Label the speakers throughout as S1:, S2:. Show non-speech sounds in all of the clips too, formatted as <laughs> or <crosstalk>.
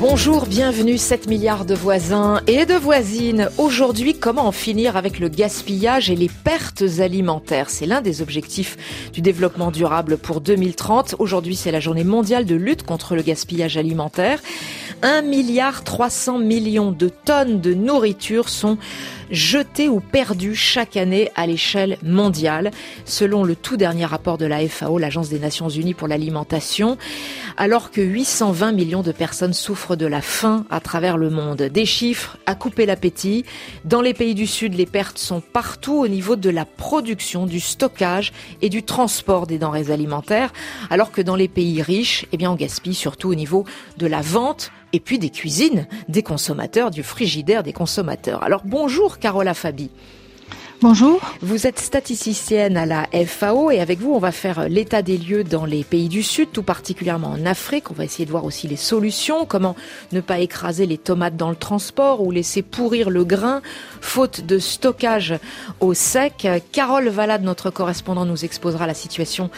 S1: Bonjour, bienvenue 7 milliards de voisins et de voisines. Aujourd'hui, comment en finir avec le gaspillage et les pertes alimentaires? C'est l'un des objectifs du développement durable pour 2030. Aujourd'hui, c'est la journée mondiale de lutte contre le gaspillage alimentaire. 1 milliard 300 millions de tonnes de nourriture sont jetés ou perdus chaque année à l'échelle mondiale, selon le tout dernier rapport de la FAO, l'Agence des Nations Unies pour l'alimentation, alors que 820 millions de personnes souffrent de la faim à travers le monde. Des chiffres à couper l'appétit. Dans les pays du Sud, les pertes sont partout au niveau de la production, du stockage et du transport des denrées alimentaires, alors que dans les pays riches, eh bien, on gaspille surtout au niveau de la vente, et puis des cuisines des consommateurs, du frigidaire des consommateurs. Alors bonjour Carola Fabi.
S2: Bonjour.
S1: Vous êtes statisticienne à la FAO et avec vous, on va faire l'état des lieux dans les pays du Sud, tout particulièrement en Afrique. On va essayer de voir aussi les solutions, comment ne pas écraser les tomates dans le transport ou laisser pourrir le grain, faute de stockage au sec. Carole Valade, notre correspondant, nous exposera la situation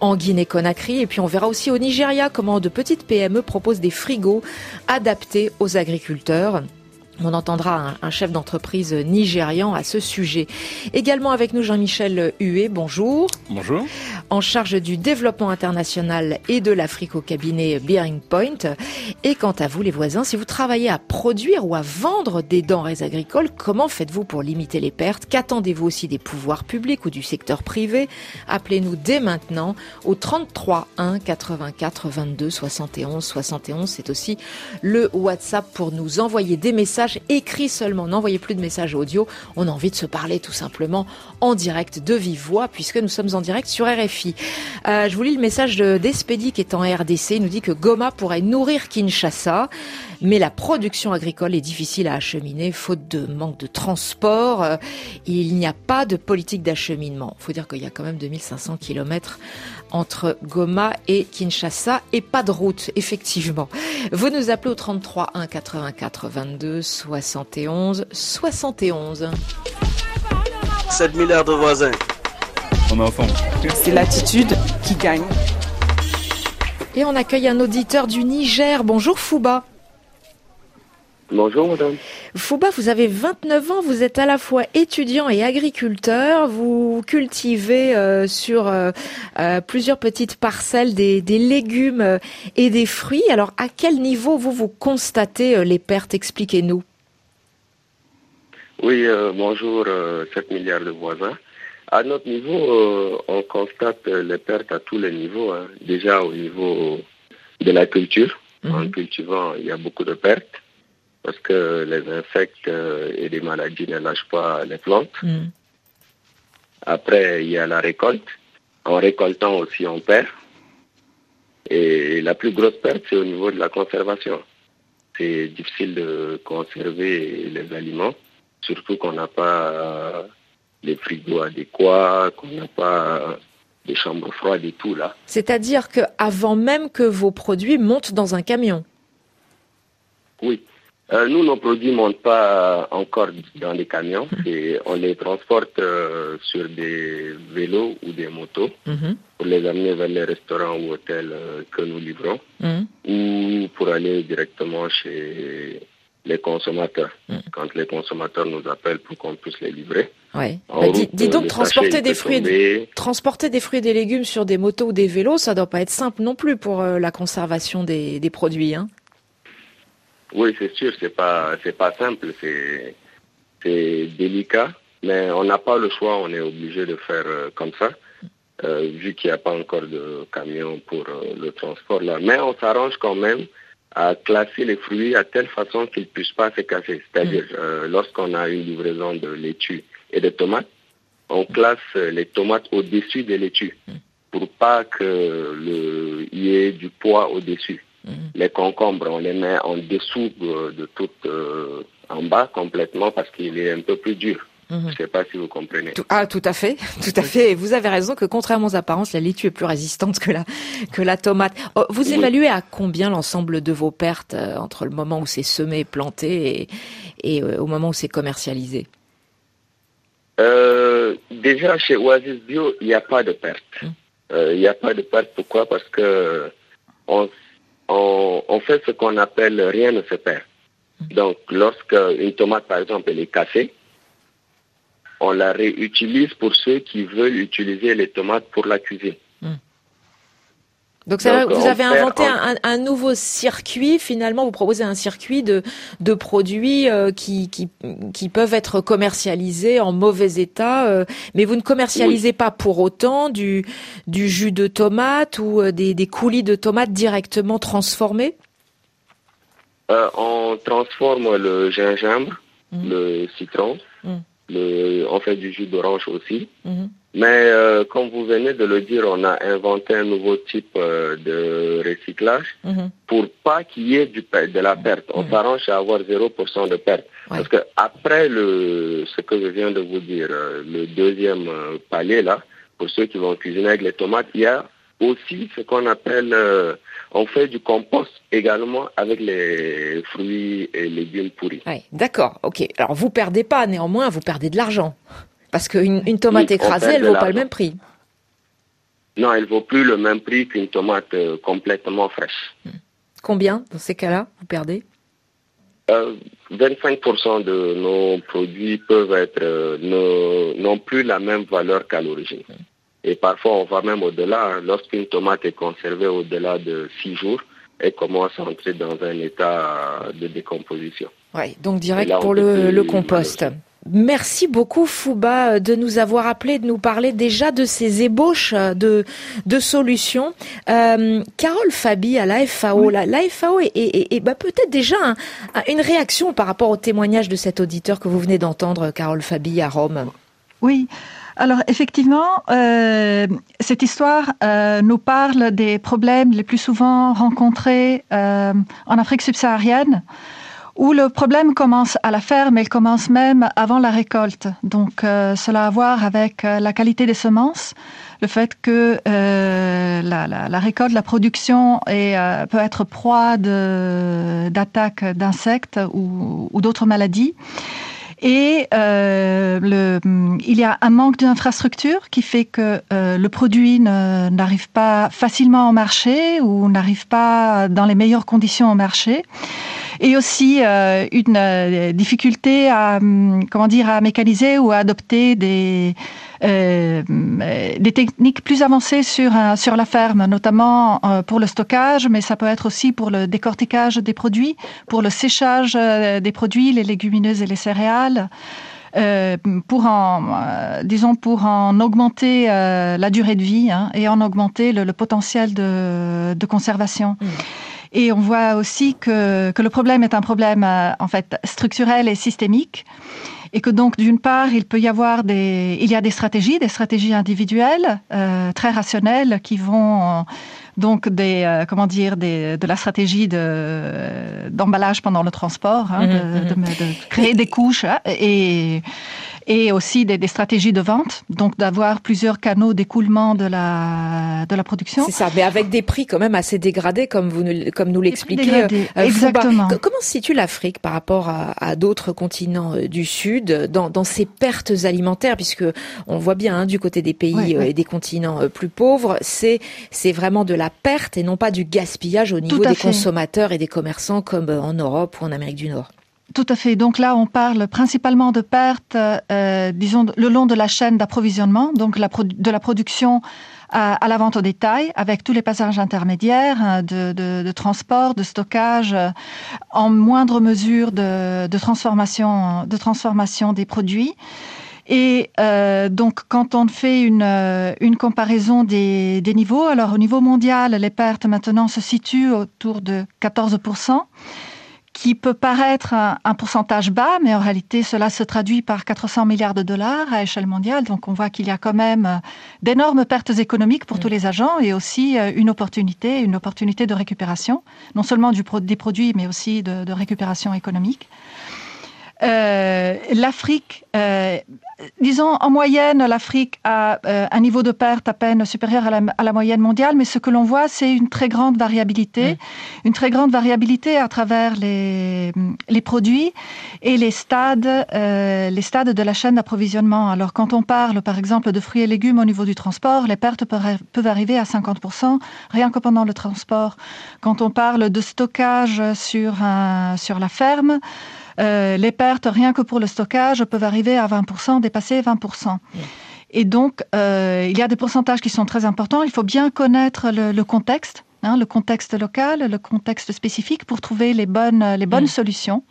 S1: en Guinée-Conakry. Et puis on verra aussi au Nigeria comment de petites PME proposent des frigos adaptés aux agriculteurs. On entendra un, chef d'entreprise nigérian à ce sujet. Également avec nous Jean-Michel Huet, bonjour.
S3: Bonjour.
S1: En charge du développement international et de l'Afrique au cabinet Bearing Point. Et quant à vous les voisins, si vous travaillez à produire ou à vendre des denrées agricoles, comment faites-vous pour limiter les pertes? Qu'attendez-vous aussi des pouvoirs publics ou du secteur privé? Appelez-nous dès maintenant au 33 1 84 22 71 71. C'est aussi le WhatsApp pour nous envoyer des messages écrit seulement. N'envoyez plus de messages audio. On a envie de se parler tout simplement en direct de vive voix puisque nous sommes en direct sur RFI. Euh, je vous lis le message d'Espédi qui est en RDC. Il nous dit que Goma pourrait nourrir Kinshasa, mais la production agricole est difficile à acheminer faute de manque de transport. Euh, il n'y a pas de politique d'acheminement. Il faut dire qu'il y a quand même 2500 kilomètres entre Goma et Kinshasa et pas de route, effectivement. Vous nous appelez au 33 1 84 22 71 71.
S4: 7 milliards de voisins.
S3: On est ensemble.
S2: C'est l'attitude qui gagne.
S1: Et on accueille un auditeur du Niger. Bonjour Fouba.
S5: Bonjour madame.
S1: Fouba, vous avez 29 ans, vous êtes à la fois étudiant et agriculteur, vous cultivez euh, sur euh, euh, plusieurs petites parcelles des, des, légumes et des fruits. Alors à quel niveau vous vous constatez les pertes? Expliquez-nous.
S5: Oui, bonjour 7 milliards de voisins. À notre niveau, on constate les pertes à tous les niveaux. Hein. Déjà au niveau de la culture, en mhm. cultivant, il y a beaucoup de pertes parce que les insectes euh, et les maladies ne lâchent pas les plantes. Mm. Après, il y a la récolte. En récoltant aussi, on perd. Et la plus grosse perte, c'est au niveau de la conservation. C'est difficile de conserver les aliments, surtout qu'on n'a pas les frigos adéquats, qu'on n'a pas des chambres froides et tout là.
S1: C'est-à-dire qu'avant même que vos produits montent dans un camion
S5: Oui. Euh, nous, nos produits ne montent pas encore dans les camions et on les transporte euh, sur des vélos ou des motos mhm. pour les amener vers les restaurants ou hôtels euh, que nous livrons mhm. ou pour aller directement chez les consommateurs. Mhm. Quand les consommateurs nous appellent pour qu'on puisse les livrer.
S1: Ouais. Bah, dis, donc, transporter des, fruits et, transporter des fruits et des légumes sur des motos ou des vélos, ça doit pas être simple non plus pour la conservation des, des produits. Hein
S5: oui, c'est sûr, c'est pas c'est pas simple, c'est c'est délicat, mais on n'a pas le choix, on est obligé de faire euh, comme ça, euh, vu qu'il n'y a pas encore de camion pour euh, le transport là. Mais on s'arrange quand même à classer les fruits à telle façon qu'ils ne puissent pas se casser. C'est-à-dire, mm. lorsqu'on a une livraison de laitue et de tomates, on classe les tomates au-dessus des laitues mm. pour pas que y ait du poids au-dessus. Mhm. Les concombres, on les met en dessous de, tout, euh, en bas complètement parce qu'il est un peu plus dur. Mhm. Je ne sais pas si vous comprenez.
S1: ah, tout à fait, <laughs> tout à fait. vous avez raison que contrairement aux apparences, la laitue est plus résistante que la que la tomate. Oh, vous évaluez à combien l'ensemble de vos pertes euh, entre le moment où c'est semé, planté et au moment où c'est commercialisé?
S5: Déjà, chez Oasis Bio, il n'y a pas de perte. Hum. Il n'y a pas de perte. Pourquoi? Parce que on, on fait ce qu'on appelle rien ne se perd. Donc, lorsque une tomate, par exemple, elle est cassée, on la réutilise pour ceux qui veulent utiliser les tomates pour la cuisine.
S1: Donc, ça, vous avez inventé un, nouveau circuit, finalement, vous proposez un circuit de, de produits euh, qui, qui, qui, peuvent être commercialisés en mauvais état, euh, mais vous ne commercialisez pas pour autant du, du jus de tomate ou euh, des, des coulis de tomates directement transformés?
S5: On transforme le gingembre, hmm. le citron, hmm on fait du jus d'orange aussi. Mhm. Mais euh, comme vous venez de le dire, on a inventé un nouveau type euh, de recyclage mhm. pour pas qu'il y ait du, de la perte. On s'arrange à avoir 0% de perte. Parce que après le, ce que je viens de vous dire, euh, le deuxième palier là, pour ceux qui vont cuisiner avec les tomates, il y a aussi ce qu'on appelle on fait du compost également avec les fruits et légumes pourris.
S1: d'accord, ok. Alors vous perdez pas, néanmoins, vous perdez de l'argent. Parce qu'une une tomate écrasée, elle ne vaut pas le même prix.
S5: Non, elle vaut plus le même prix qu'une tomate euh, complètement fraîche. Hmm.
S1: Combien, dans ces cas-là, vous perdez?
S5: 25% euh, de nos produits peuvent être euh, n'ont plus la même valeur qu'à l'origine. Et parfois, on va même au-delà. Lorsqu'une tomate est conservée au-delà de six jours, elle commence à entrer dans un état de décomposition.
S1: Oui, donc direct pour le, compost. Merci beaucoup Fouba de nous avoir appelé, de nous parler déjà de ces ébauches de, de solutions. Euh, Carole Fabi à la FAO, la, FAO est, bah, peut-être déjà une réaction par rapport au témoignage de cet auditeur que vous venez d'entendre, Carole Fabi à Rome.
S2: Oui. Alors effectivement, euh, cette histoire euh, nous parle des problèmes les plus souvent rencontrés euh, en Afrique subsaharienne, où le problème commence à la ferme, il commence même avant la récolte. Donc cela a à voir avec la qualité des semences, le fait que la, récolte, la production peut être proie d'attaques d'insectes ou, ou d'autres maladies. Et euh, le, il y a un manque d'infrastructure qui fait que euh, le produit n'arrive pas facilement au marché ou n'arrive pas dans les meilleures conditions au marché. Et aussi euh, une euh, difficulté à, comment dire, à mécaniser ou à adopter des euh, des techniques plus avancées sur, sur la ferme, notamment euh, pour le stockage, mais ça peut être aussi pour le décortiquage des produits, pour le séchage euh, des produits, les légumineuses et les céréales. Euh, pour en, disons, pour en augmenter la durée de vie hein, et en augmenter le, potentiel de, de conservation. Mmh. Et on voit aussi que, que le problème est un problème en fait structurel et systémique et que donc d'une part il peut y avoir des il y a des stratégies des stratégies individuelles euh, très rationnelles qui vont donc des euh, comment dire des, de la stratégie de d'emballage pendant le transport hein, mmh, de, mmh. de, de, créer des couches hein, et et aussi des, stratégies de vente, donc d'avoir plusieurs canaux d'écoulement de la de la production.
S1: C'est ça, mais avec des prix quand même assez dégradés, comme vous comme nous l'expliquez.
S2: Euh, Exactement.
S1: Comment se situe l'Afrique par rapport à, d'autres continents euh, du Sud dans, dans ces pertes alimentaires, puisque on voit bien hein, du côté des pays euh, et des continents plus pauvres, c'est c'est vraiment de la perte et non pas du gaspillage au niveau des consommateurs et des commerçants comme en Europe ou en Amérique du Nord.
S2: Tout à fait. Donc là, on parle principalement de pertes, euh, disons, le long de la chaîne d'approvisionnement, donc de la production à, la vente au détail, avec tous les passages intermédiaires hein, de, transport, de stockage, euh, en moindre mesure de, transformation, de transformation des produits. Et euh, donc, quand on fait une, une comparaison des, des niveaux, alors au niveau mondial, les pertes maintenant se situent autour de 14 qui peut paraître un, pourcentage bas, mais en réalité, cela se traduit par 400 milliards de dollars à échelle mondiale. Donc, on voit qu'il y a quand même euh, d'énormes pertes économiques pour tous les agents et aussi euh, une opportunité, une opportunité de récupération, non seulement du, des produits, mais aussi de, récupération économique. Euh, l'Afrique, euh, disons en moyenne, l'Afrique a euh, un niveau de perte à peine supérieur à la, à la moyenne mondiale, mais ce que l'on voit, c'est une très grande variabilité, une très grande variabilité à travers les, les produits et les stades, euh, les stades de la chaîne d'approvisionnement. Alors, quand on parle, par exemple, de fruits et légumes au niveau du transport, les pertes peuvent, peuvent arriver à 50%, rien que pendant le transport. Quand on parle de stockage sur, un, sur la ferme, euh, les pertes, rien que pour le stockage, peuvent arriver à 20%, dépasser 20%. Et donc, euh, il y a des pourcentages qui sont très importants. Il faut bien connaître le, le contexte. Hein, le contexte local, le contexte spécifique pour trouver les bonnes, les bonnes
S1: Mm.
S2: solutions.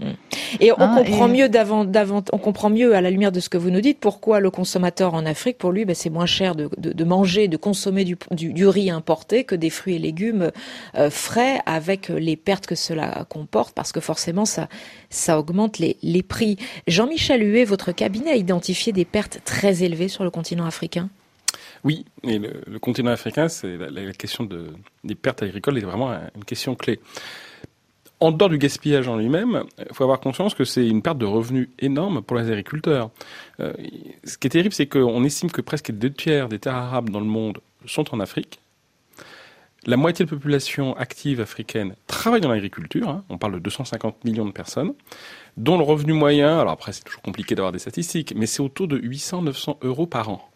S1: Et on
S2: Hein,
S1: comprend
S2: et-
S1: mieux d'avant, d'avant, on comprend mieux à la lumière de ce que vous nous dites pourquoi le consommateur en Afrique, pour lui, ben, c'est moins cher de, de, de manger, de consommer du, du, du riz importé que des fruits et légumes euh, frais avec les pertes que cela comporte, parce que forcément ça, ça augmente les, les prix. Jean-Michel Huet, votre cabinet a identifié des pertes très élevées sur le continent africain?
S3: Oui, et le, continent africain, c'est la, question de, des pertes agricoles est vraiment un- une question clé. En dehors du gaspillage en lui-même, il faut avoir conscience que c'est une perte de revenus énorme pour les agriculteurs. Euh, ce qui est terrible, c'est qu'on estime que presque deux tiers des terres arables dans le monde sont en Afrique. La moitié de la population active africaine travaille dans l'agriculture. hein. on parle de 250 millions de personnes, dont le revenu moyen, alors après c'est toujours compliqué d'avoir des statistiques, mais c'est autour de 800-900 euros par an.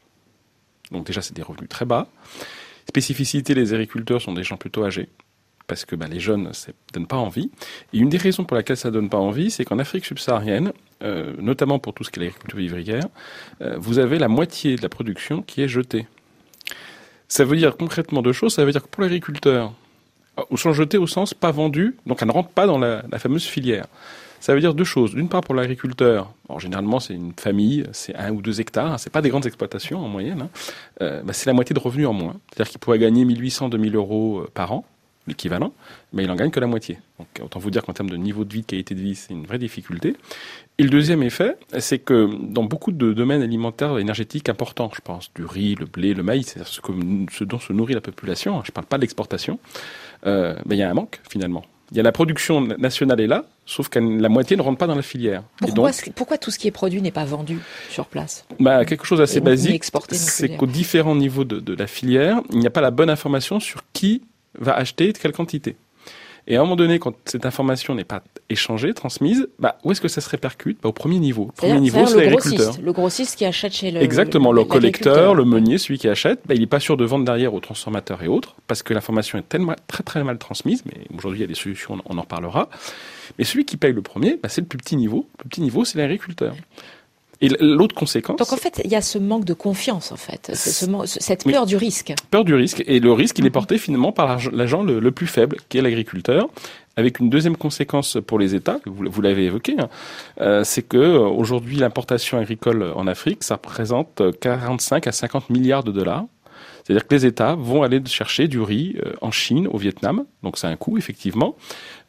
S3: Donc déjà, c'est des revenus très bas. Spécificité, les agriculteurs sont des gens plutôt âgés, parce que bah, les jeunes, ça donne pas envie. Et une des raisons pour laquelle ça donne pas envie, c'est qu'en Afrique subsaharienne, euh, notamment pour tout ce qui est l'agriculture vivrière, euh, vous avez la moitié de la production qui est jetée. Ça veut dire concrètement deux choses. Ça veut dire que pour l'agriculteur, ou sont jetés au sens pas vendus, donc elle ne rentre pas dans la fameuse filière. Ça veut dire deux choses. D'une part, pour l'agriculteur, généralement c'est une famille, c'est un ou deux hectares, hein, c'est pas des grandes exploitations en moyenne, hein, euh, bah, c'est la moitié de revenus en moins. C'est-à-dire qu'il pourrait gagner 1800, 2000 euros euh, par an, l'équivalent, mais il en gagne que la moitié. Donc autant vous dire qu'en termes de niveau de vie, de qualité de vie, c'est une vraie difficulté. Et le deuxième effet, c'est que dans beaucoup de domaines alimentaires énergétiques importants, je pense du riz, le blé, le maïs, c'est-à-dire ce, ce dont se nourrit la population, hein, je ne parle pas de l'exportation, euh, ben, il y a un manque finalement. Il y a la production nationale est là, sauf que la moitié ne rentre pas dans la filière.
S1: Pourquoi,
S3: donc,
S1: ce- pourquoi tout ce qui est produit n'est pas vendu sur place?
S3: Bah, quelque chose d'assez basique, c'est qu'aux différents niveaux de, de la filière, il n'y a pas la bonne information sur qui va acheter de quelle quantité. Et à un moment donné, quand cette information n'est pas échangée, transmise, bah, où est-ce que ça se répercute? Bah, Au premier niveau. Le premier niveau, c'est
S1: le
S3: l'agriculteur.
S1: grossiste, le grossiste qui achète chez le
S3: Exactement, le collecteur, le meunier, celui qui achète, bah, il n'est pas sûr de vendre derrière aux transformateurs et autres, parce que l'information est tellement très très mal transmise, mais aujourd'hui il y a des solutions, on en reparlera. Mais celui qui paye le premier, bah, c'est le plus petit niveau. Le plus petit niveau, c'est l'agriculteur. Et l'autre conséquence,
S1: Donc en fait, il y a ce manque de confiance en fait, ce cette
S3: Oui.
S1: peur du risque.
S3: peur du risque. Et le risque, il est porté finalement par l'ag- l'agent le, le plus faible, qui est l'agriculteur. Avec une deuxième conséquence pour les États, vous, vous l'avez évoqué, hein, euh, c'est que euh, aujourd'hui l'importation agricole en Afrique, ça représente euh, 45 à 50 milliards de dollars. C'est-à-dire que les États vont aller chercher du riz euh, en Chine, au Vietnam, donc c'est un coût effectivement.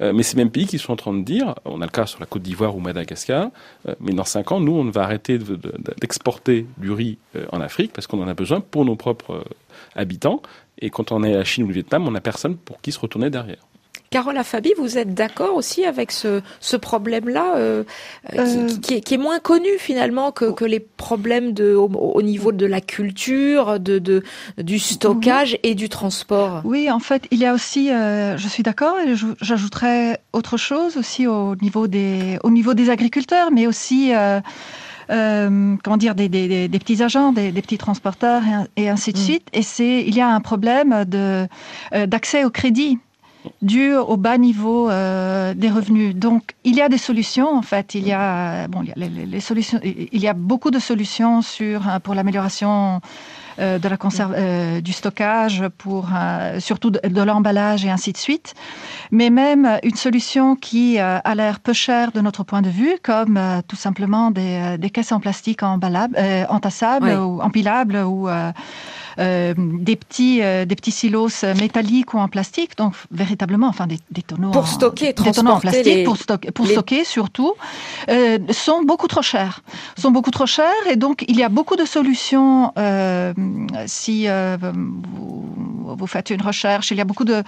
S3: Euh, mais ces mêmes pays qui sont en train de dire, on a le cas sur la Côte d'Ivoire ou Madagascar, euh, mais dans cinq ans, nous, on va arrêter de- de- d'exporter du riz en Afrique parce qu'on en a besoin pour nos propres habitants. Et quand on est à la Chine ou le Vietnam, on n'a personne pour qui se retourner derrière.
S1: Carole Afabi, vous êtes d'accord aussi avec ce, ce problème-là euh, euh, qui,
S2: Euh,
S1: qui- est, qui est moins connu finalement que, que les problèmes de, au, au niveau de la culture, de, de, du stockage et du transport?
S2: Oui, en fait, il y a aussi, euh, je suis d'accord, et j'ajouterais autre chose aussi au niveau des, au niveau des agriculteurs, mais aussi, euh, euh, comment dire, des, des, des- petits agents, des, des petits transporteurs et ainsi de
S1: Mm.
S2: suite. Et c'est, il y a un problème de euh, d'accès au crédit dû au bas niveau euh, des revenus. Donc, il y a des solutions. En fait, il y a bon, il y a les, solutions. Il y a beaucoup de solutions sur euh, pour l'amélioration euh, de la conserve, euh, du stockage, pour surtout de, de l'emballage et ainsi de suite. Mais même une solution qui a l'air peu chère de notre point de vue, comme tout simplement des, des caisses en plastique emballables, entassables
S1: Oui.
S2: ou empilables ou euh, euh, des petits euh, des petits silos métalliques ou en plastique, donc véritablement, enfin des, des tonneaux
S1: Pour
S2: en,
S1: stocker,
S2: des tonneaux en plastique
S1: les-
S2: pour stocker pour
S1: les-
S2: stocker surtout euh, sont beaucoup trop chers, sont beaucoup trop chers et donc il y a beaucoup de solutions euh, si euh, vous, vous faites une recherche. Il y a beaucoup de,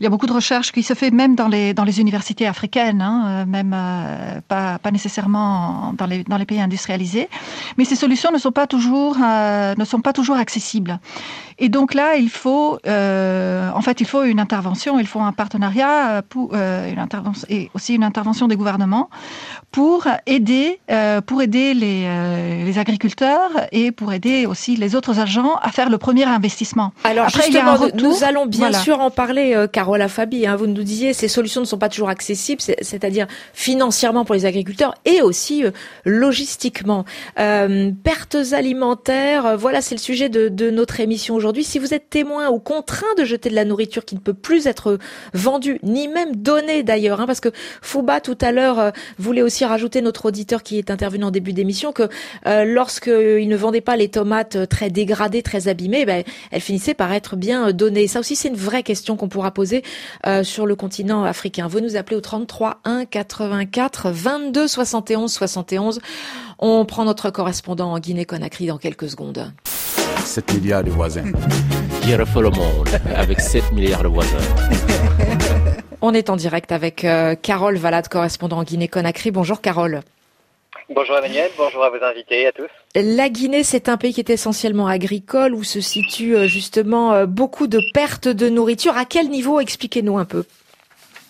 S2: il y a beaucoup de recherches qui se fait même dans les, dans les universités africaines, hein, même pas, pas nécessairement dans les, dans les pays industrialisés. Mais ces solutions ne sont pas toujours, ne sont pas toujours accessibles. Et donc là, il faut, euh, en fait, il faut une intervention, il faut un partenariat pour euh, une intervention et aussi une intervention des gouvernements pour aider, euh, pour aider les, euh, les, agriculteurs et pour aider aussi les autres agents à faire le premier investissement.
S1: Alors Après, justement, nous allons bien sûr en parler, euh, Carola Fabi. Hein, vous nous disiez, ces solutions ne sont pas toujours accessibles, c'est-à-dire financièrement pour les agriculteurs et aussi logistiquement. pertes alimentaires, voilà, c'est le sujet de, de notre émission aujourd'hui, si vous êtes témoin ou contraint de jeter de la nourriture qui ne peut plus être vendue, ni même donnée d'ailleurs, hein, parce que Fouba tout à l'heure euh, voulait aussi rajouter notre auditeur qui est intervenu en début d'émission que euh, lorsqu'il ne vendait pas les tomates très dégradées, très abîmées, ben, elles finissaient par être bien données. Ça aussi, c'est une vraie question qu'on pourra poser euh, sur le continent africain. Vous nous appelez au 33 1 84 22 71 71. On prend notre correspondant en Guinée-Conakry dans quelques secondes.
S6: 7 milliards de voisins.
S4: Qui refait le monde avec 7 milliards de voisins.
S1: On est en direct avec euh, Carole Valade, correspondant en Guinée-Conakry. Bonjour Carole.
S7: Bonjour Emmanuel, bonjour à vos invités à tous.
S1: La Guinée, c'est un pays qui est essentiellement agricole, où se situent euh, justement euh, beaucoup de pertes de nourriture. À quel niveau? Expliquez-nous un peu.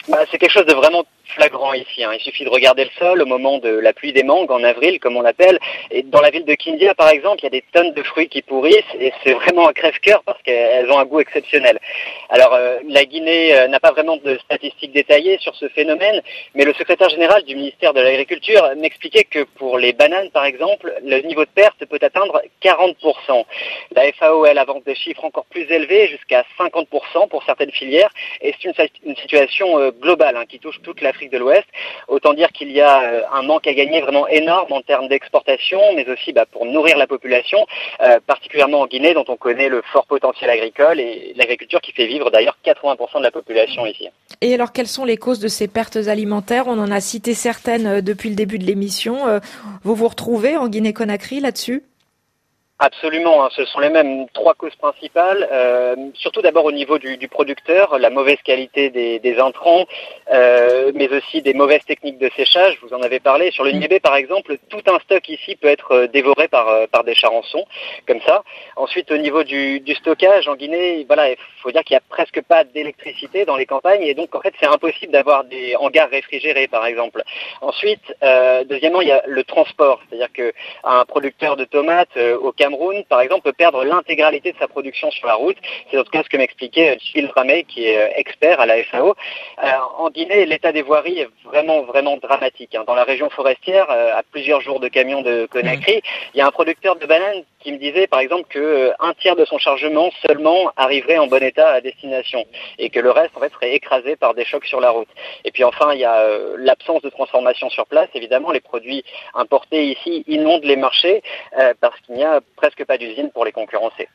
S7: Bah, c'est quelque chose de vraiment flagrant ici. Hein. Il suffit de regarder le sol au moment de la pluie des mangues en avril, comme on l'appelle. Et dans la ville de Kindia, par exemple, il y a des tonnes de fruits qui pourrissent et c'est vraiment un crève-cœur parce qu'elles ont un goût exceptionnel. Alors, euh, la Guinée euh, n'a pas vraiment de statistiques détaillées sur ce phénomène, mais le secrétaire général du ministère de l'Agriculture m'expliquait que pour les bananes, par exemple, le niveau de perte peut atteindre 40%. La FAO, elle, avance des chiffres encore plus élevés, jusqu'à 50% pour certaines filières, et c'est une, situation euh, globale hein, qui touche toute l'Afrique de l'Ouest. Autant dire qu'il y a euh, un manque à gagner vraiment énorme en termes d'exportation, mais aussi bah, pour nourrir la population, euh, particulièrement en Guinée, dont on connaît le fort potentiel agricole et l'agriculture qui fait vivre d'ailleurs 80% de la population ici.
S1: Et alors, quelles sont les causes de ces pertes alimentaires? On en a cité certaines euh, depuis le début de l'émission. Vous vous retrouvez en Guinée-Conakry là-dessus?
S7: Absolument, hein. ce sont les mêmes trois causes principales, euh, surtout d'abord au niveau du, producteur, la mauvaise qualité des, intrants, euh, mais aussi des mauvaises techniques de séchage, vous en avez parlé. Sur le mm. Niébé par exemple, tout un stock ici peut être euh, dévoré par, par des charançons, comme ça. Ensuite au niveau du, stockage en Guinée, voilà, il faut dire qu'il n'y a presque pas d'électricité dans les campagnes et donc en fait c'est impossible d'avoir des hangars réfrigérés par exemple. Ensuite, deuxièmement, il y a le transport, c'est-à-dire qu'un producteur de tomates au Cameroun, par exemple, peut perdre l'intégralité de sa production sur la route. C'est en tout cas ce que m'expliquait Gilles Ramey, qui est euh, expert à la FAO. Euh, en Guinée, l'état des voiries est vraiment, vraiment dramatique. Hein. Dans la région forestière, euh, à plusieurs jours de camion de Conakry, il y a un producteur de bananes qui me disait, par exemple, qu'un tiers de son chargement seulement arriverait en bon état à destination et que le reste, en fait, serait écrasé par des chocs sur la route. Et puis enfin, il y a l'absence de transformation sur place. Évidemment, les produits importés ici inondent les marchés parce qu'il n'y a presque pas d'usine pour les concurrencer.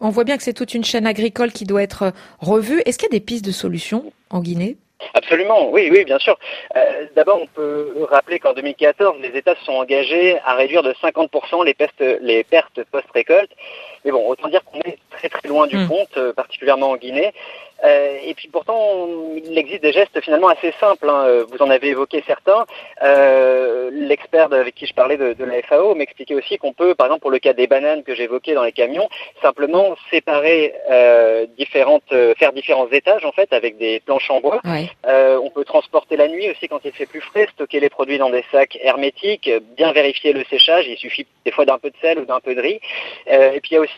S1: On voit bien que c'est toute une chaîne agricole qui doit être revue. Est-ce qu'il y a des pistes de solutions en Guinée?
S7: Absolument, oui, oui, bien sûr. Euh, d'abord, on peut rappeler qu'en 2014, les États se sont engagés à réduire de 50% les, les pertes post-récolte. Mais bon, autant dire qu'on est très très loin du hmm. compte, euh, particulièrement en Guinée. Euh, et puis pourtant, il existe des gestes finalement assez simples. Hein. Vous en avez évoqué certains. Euh, L'expert avec qui je parlais de, de la FAO m'expliquait aussi qu'on peut, par exemple pour le cas des bananes que j'évoquais dans les camions, simplement séparer euh, différentes, euh, faire différents étages en fait avec des planches en bois. Euh, on peut transporter la nuit aussi quand il fait plus frais, stocker les produits dans des sacs hermétiques, bien vérifier le séchage. Il suffit des fois d'un peu de sel ou d'un peu de riz. et puis il y a aussi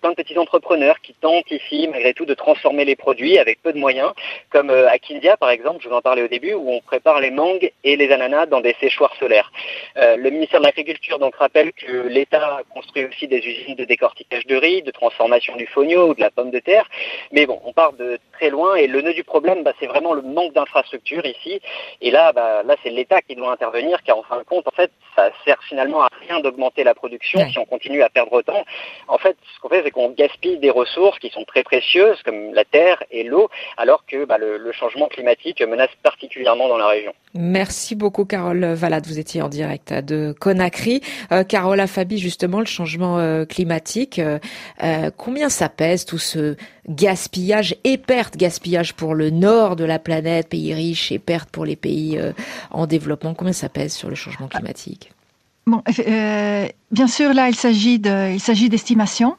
S7: plein de petits entrepreneurs qui tentent ici malgré tout de transformer les produits avec peu de moyens, comme euh, à Kindia par exemple, je vous en parlais au début, où on prépare les mangues et les ananas dans des séchoirs solaires. Euh, le ministère de l'Agriculture donc rappelle que l'État construit aussi des usines de décortiquage de riz, de transformation du fonio ou de la pomme de terre, mais bon, on part de très loin et le nœud du problème, bah, c'est vraiment le manque d'infrastructures ici. Et là, bah, là c'est l'État qui doit intervenir, car en fin de compte, en fait, ça sert finalement à rien d'augmenter la production si on continue à perdre autant. En fait, ce qu'on fait, c'est qu'on gaspille des ressources qui sont très précieuses, comme la terre et l'eau, alors que bah, le, changement climatique menace particulièrement dans la région.
S1: Merci beaucoup Carole Valade, vous étiez en direct de Conakry. Euh, Carole Afabi, justement, le changement euh, climatique, euh, combien ça pèse tout ce gaspillage et perte, gaspillage pour le nord de la planète, pays riches, et perte pour les pays en développement, combien ça pèse sur le changement climatique?
S2: Bon, bien sûr, là, il s'agit de, il s'agit d'estimation.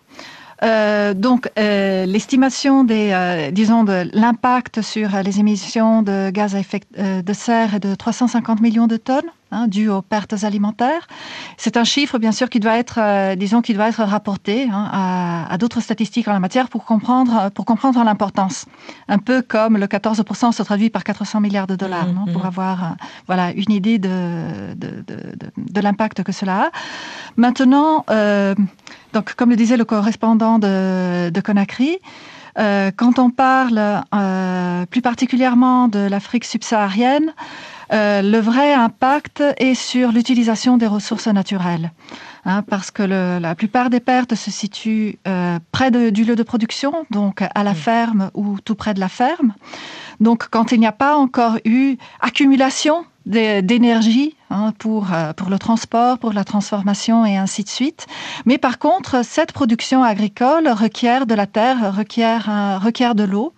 S2: Euh, donc, euh, l'estimation des, euh, disons, de l'impact sur les émissions de gaz à effet de serre est de 350 millions de tonnes hein, dues aux pertes alimentaires. C'est un chiffre, bien sûr, qui doit être, disons, qui doit être rapporté hein, à, à d'autres statistiques en la matière pour comprendre, pour comprendre l'importance. Un peu comme le 14% se traduit par 400 milliards de dollars, non, pour mm-hmm. avoir, voilà, une idée de, de, de, de l'impact que cela a. Maintenant. Donc, comme le disait le correspondant de, Conakry, euh, quand on parle euh, plus particulièrement de l'Afrique subsaharienne, euh, le vrai impact est sur l'utilisation des ressources naturelles. Hein, parce que la plupart des pertes se situent près du lieu de production, donc à la ferme ou tout près de la ferme. Donc quand il n'y a pas encore eu accumulation d'énergie hein, pour, euh, pour le transport, pour la transformation et ainsi de suite. Mais par contre, cette production agricole requiert de la terre, requiert, euh, requiert de l'eau.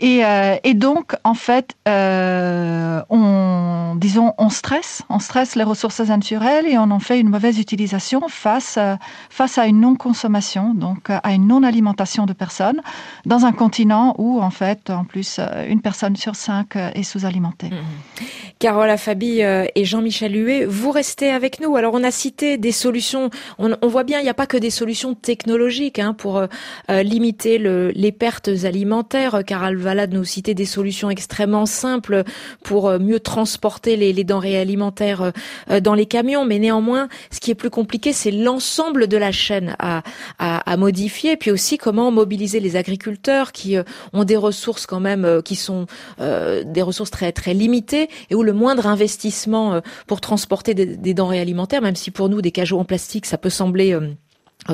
S2: Et, euh, et, donc, en fait, euh, on, disons, on stresse, on stresse les ressources naturelles et on en fait une mauvaise utilisation face, euh, face à une non-consommation, donc à une non-alimentation de personnes dans un continent où, en fait, en plus, une personne sur cinq est sous-alimentée. Mmh.
S1: Carole Afabi et Jean-Michel Huet, vous restez avec nous. Alors, on a cité des solutions. On, voit bien, il n'y a pas que des solutions technologiques hein, pour limiter le, les pertes alimentaires. Carole Valade nous citer des solutions extrêmement simples pour euh, mieux transporter les, denrées alimentaires euh, euh, dans les camions. Mais néanmoins, ce qui est plus compliqué, c'est l'ensemble de la chaîne à, à, modifier, puis aussi comment mobiliser les agriculteurs qui ont des ressources quand même qui sont des ressources très très limitées et où le moindre investissement pour transporter des, des denrées alimentaires, même si pour nous des cajots en plastique ça peut sembler euh,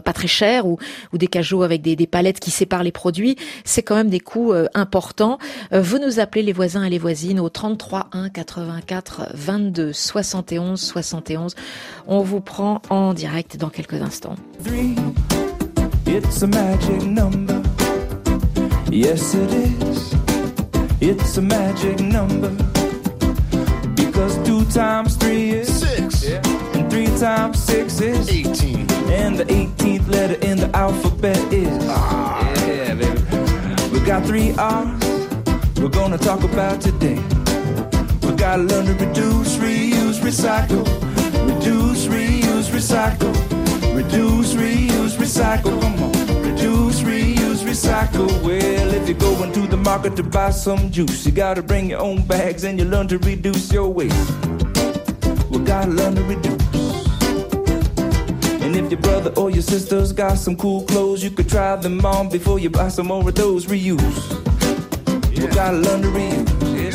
S1: pas très cher ou, des cajots avec des, palettes qui séparent les produits, c'est quand même des coûts euh, importants. Euh, vous nous appelez les voisins et les voisines au 33 1 84 22 71 71. On vous prend en direct dans quelques instants. Times six is eighteen. And the 18th letter in the alphabet is R. Yeah, baby. We got three R's we're gonna talk about today. We gotta learn to reduce, reuse, recycle. Reduce, reuse, recycle. Reduce, reuse, recycle. Come on. Reduce, reuse, recycle. Well, if you're going to the market to buy some juice, you gotta bring your own bags and you learn to reduce your waste. We gotta learn to reduce. Your brother or your sister's got some cool clothes, you could try them on before you buy some more of those. Reuse. Yeah. We gotta learn to reuse.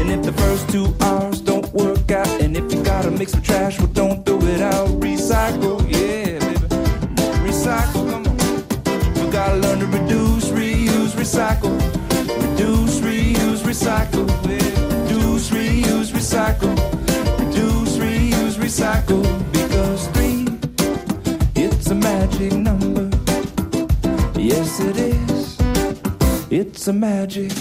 S1: And if the first two R's don't work out, and if you gotta mix with trash, well, don't throw it out. Recycle, yeah, baby. Recycle, come on. We gotta learn to reduce, reuse, recycle. Reduce, reuse, recycle. Yeah. Reduce, reuse, recycle. Reduce, reuse, recycle magic number. Yes, it is. It's a magic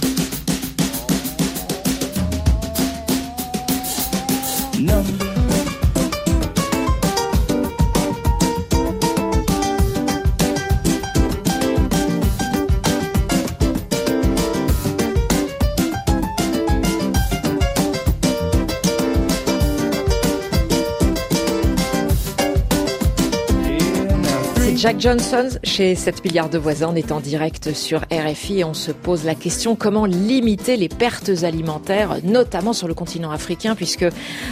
S1: Jack Johnson chez 7 milliards de voisins. On est en direct sur RFI et on se pose la question comment limiter les pertes alimentaires, notamment sur le continent africain, puisque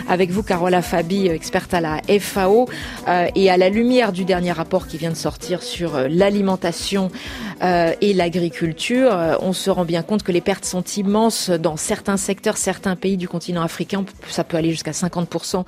S1: avec vous, Carola Fabi, experte à la FAO, euh, et à la lumière du dernier rapport qui vient de sortir sur euh, l'alimentation euh, et l'agriculture, on se rend bien compte que les pertes sont immenses dans certains secteurs, certains pays du continent africain. Ça peut aller jusqu'à 50%